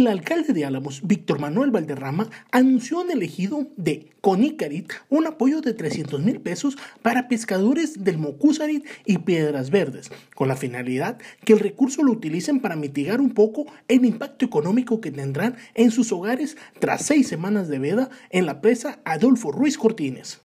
El alcalde de Álamos, Víctor Manuel Valderrama, anunció en el ejido de Conicarit un apoyo de 300 mil pesos para pescadores del Mocusarit y Piedras Verdes, con la finalidad que el recurso lo utilicen para mitigar un poco el impacto económico que tendrán en sus hogares tras seis semanas de veda en la presa Adolfo Ruiz Cortines.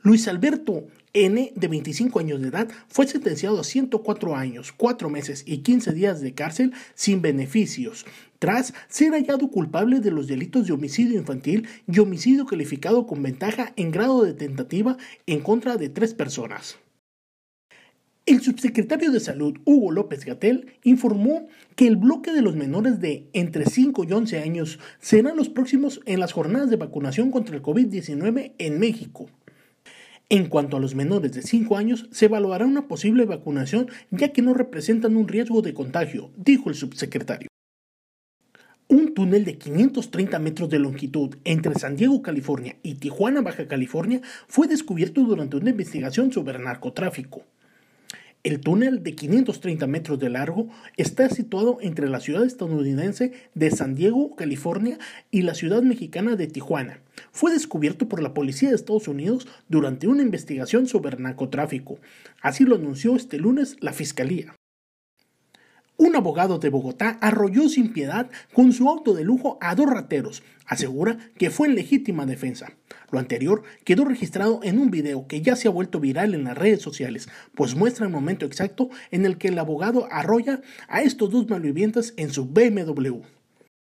Luis Alberto N, de 25 años de edad, fue sentenciado a 104 años, 4 meses y 15 días de cárcel sin beneficios, tras ser hallado culpable de los delitos de homicidio infantil y homicidio calificado con ventaja en grado de tentativa en contra de tres personas. El subsecretario de Salud, Hugo López Gatel, informó que el bloque de los menores de entre 5 y 11 años serán los próximos en las jornadas de vacunación contra el COVID-19 en México. En cuanto a los menores de 5 años, se evaluará una posible vacunación ya que no representan un riesgo de contagio, dijo el subsecretario. Un túnel de 530 metros de longitud entre San Diego, California y Tijuana, Baja California, fue descubierto durante una investigación sobre narcotráfico. El túnel de 530 metros de largo está situado entre la ciudad estadounidense de San Diego, California, y la ciudad mexicana de Tijuana. Fue descubierto por la policía de Estados Unidos durante una investigación sobre narcotráfico. Así lo anunció este lunes la Fiscalía. Un abogado de Bogotá arrolló sin piedad con su auto de lujo a dos rateros. Asegura que fue en legítima defensa. Lo anterior quedó registrado en un video que ya se ha vuelto viral en las redes sociales, pues muestra el momento exacto en el que el abogado arrolla a estos dos malvivientes en su BMW.